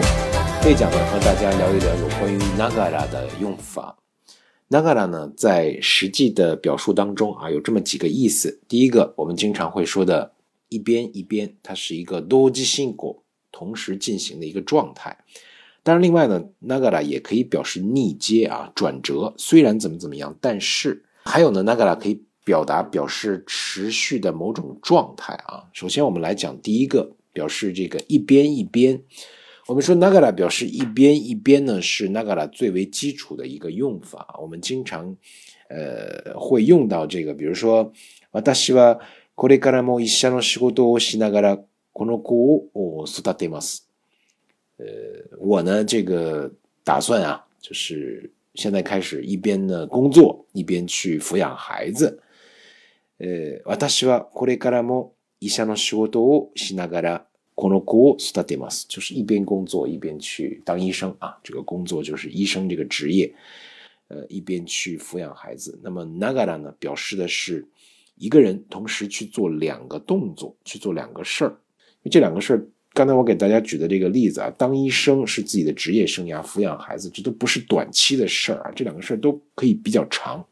目。这讲呢，和大家聊一聊有关于 nagara 的用法。nagara 呢，在实际的表述当中啊，有这么几个意思。第一个，我们经常会说的“一边一边”，它是一个多基性果同时进行的一个状态。当然，另外呢，nagara 也可以表示逆接啊，转折。虽然怎么怎么样，但是还有呢，nagara 可以表达表示持续的某种状态啊。首先，我们来讲第一个，表示这个一边一边。我们说 nagara 表示一边一边呢，是 nagara 最为基础的一个用法。我们经常呃会用到这个，比如说，私はこれからも医者の仕事をしながらこの子を育てます。呃，我呢这个打算啊，就是现在开始一边呢工作，一边去抚养孩子。呃，私はこれからも医者の仕事をしながら この子を育てます，就是一边工作一边去当医生啊。这个工作就是医生这个职业，呃，一边去抚养孩子。那么 nagara 呢，表示的是一个人同时去做两个动作，去做两个事儿。因为这两个事儿，刚才我给大家举的这个例子啊，当医生是自己的职业生涯，抚养孩子这都不是短期的事儿啊，这两个事儿都可以比较长。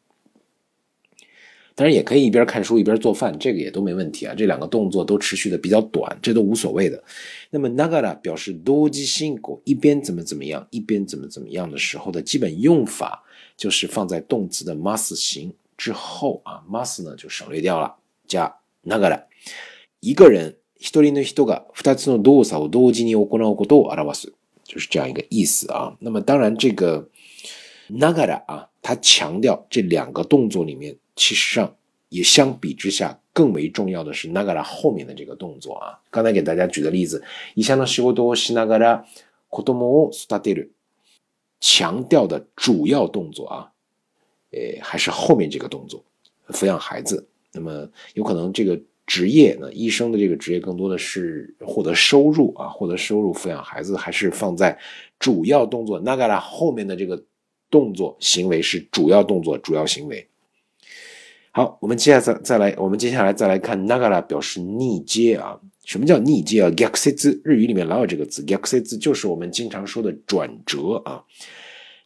当然也可以一边看书一边做饭，这个也都没问题啊。这两个动作都持续的比较短，这都无所谓的。那么 nagara 表示多基性果，一边怎么怎么样，一边怎么怎么样的时候的基本用法，就是放在动词的 mas 形之后啊，mas 呢就省略掉了，加 nagara。一个人一人の人が二つの動作を同時に行うことを表す，就是这样一个意思啊。那么当然这个 nagara 啊，它强调这两个动作里面。 其实上也相比之下更为重要的是 nagara 后面的这个动作啊。刚才给大家举的例子，以下の仕事をしながら子供を育てる，强调的主要动作啊，呃，还是后面这个动作，抚养孩子。那么有可能这个职业呢，医生的这个职业更多的是获得收入啊，获得收入抚养孩子，还是放在主要动作 nagara 后面的这个动作行为是主要动作，主要行为。 好，我们接下来再再来，我们接下来再来看 nagara 表示逆接啊。什么叫逆接啊 g a k s e z 日语里面老有这个字 g a k s e z 就是我们经常说的转折啊。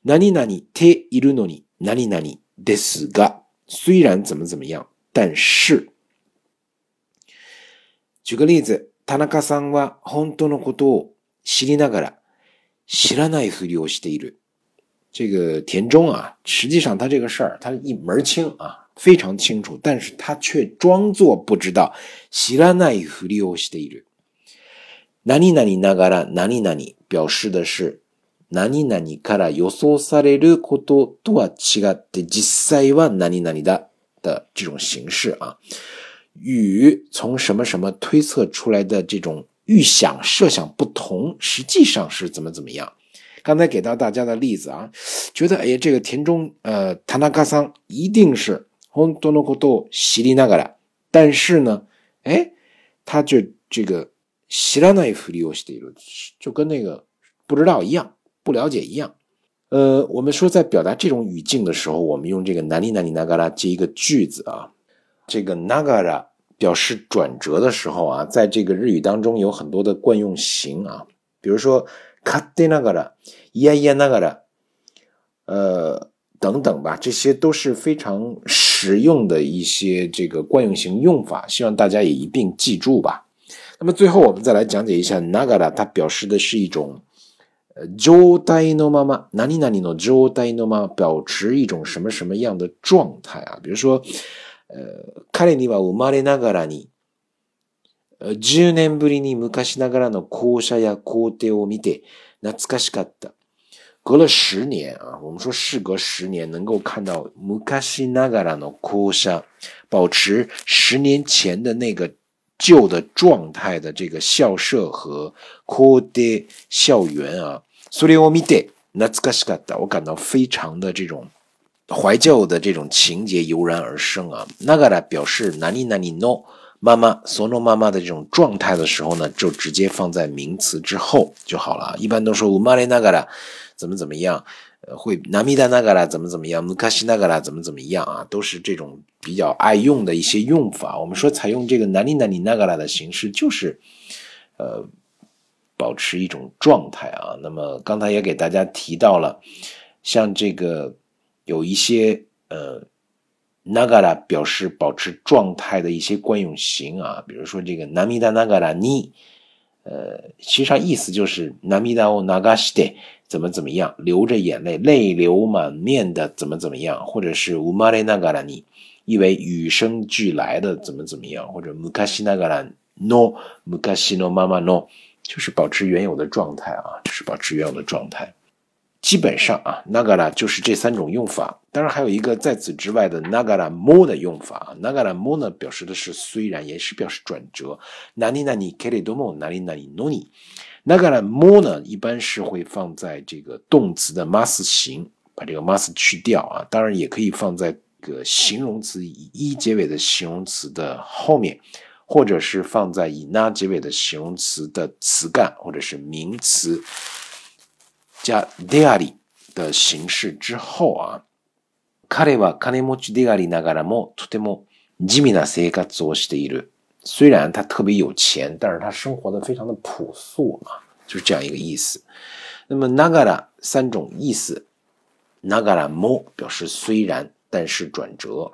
何々ているのに何々ですが，虽然怎么怎么样，但是。举个例子，田中さんは本当のことを知りながら知らないふりをしている。这个田中啊，实际上他这个事儿他一门清啊。 非常清楚，但是他却装作不知道。知らないふりをしている。何々ながら何々表示的是何々から予想されることとは違って実際は何々だ的这种形式啊，与从什么什么推测出来的这种预想设想不同，实际上是怎么怎么样。刚才给到大家的例子啊，觉得哎，这个田中呃，田中桑一定是。 本当のことを知りながら，但是呢，哎，他就这个知らないふりをしている，就跟那个不知道一样，不了解一样。呃，我们说在表达这种语境的时候，我们用这个哪里哪里那嘎拉接一个句子啊。这个那嘎拉表示转折的时候啊，在这个日语当中有很多的惯用型啊，比如说勝手ながら、いやいやながら，呃。等等吧，这些都是非常 实用的一些这个惯用型用法，希望大家也一并记住吧。那么最后我们再来讲解一下 nagara，它表示的是一种呃状態のまま，何々の状態のまま，保持一种什么什么样的状态啊？比如说，呃，彼には生まれながらに、十年ぶりに昔ながらの校舎や校庭を見て懐かしかった。 ”隔了十年啊，我们说事隔十年能够看到 mukashi nagara no kusha，保持十年前的那个旧的状态的这个校舍和 kode 校园啊，それを見て懐かしかった，我感到非常的这种怀旧的这种情节油然而生啊。nagara 表示哪里哪里 no 妈妈 sono 妈妈的这种状态的时候呢，就直接放在名词之后就好了。一般都说 umare nagara。怎么怎么样？呃，会南米达那个啦，怎么怎么样？姆卡西那个啦，怎么怎么样啊？都是这种比较爱用的一些用法。我们说采用这个南里南里那个啦的形式，就是呃，保持一种状态啊。那么刚才也给大家提到了，像这个有一些呃，nagara 表示保持状态的一些惯用型啊，比如说这个 namida nagara ni，呃，实际上意思就是 namida o nagashite 怎么怎么样，流着眼泪，泪流满面的怎么怎么样，或者是 umare nagara ni。意为与生俱来的怎么怎么样，或者 mukashi nagara no mukashi no mama no，就是保持原有的状态啊，就是保持原有的状态。基本上啊，nagara 就是这三种用法。当然还有一个在此之外的 nagara mo 的用法。nagara mo 呢，表示的是虽然，也是表示转折。nani nani keredomo nani nani noni。nagara mo 呢，一般是会放在这个动词的 mas 形，把这个 mas 去掉啊。当然也可以放在。个形容词以一结尾的形容词的后面，或者是放在以 na 结尾的形容词的词干或者是名词加 d ア a 的形式之后啊。彼は金持ちでありながらもとても地味な生活をしている。虽然他特别有钱，但是他生活的非常的朴素啊，就是这样一个意思。那么ながら三种意思，ながらも表示虽然。但是转折，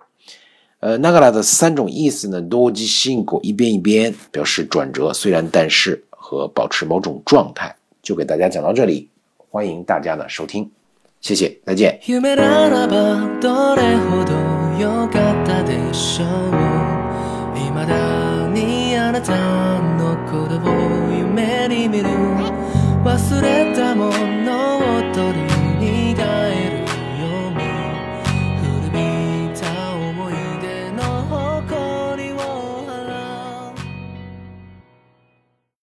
呃，那个来的三种意思呢，多吉辛苦一边一边表示转折，虽然但是和保持某种状态，就给大家讲到这里， 欢迎大家的收听，谢谢，再见。忘れたもの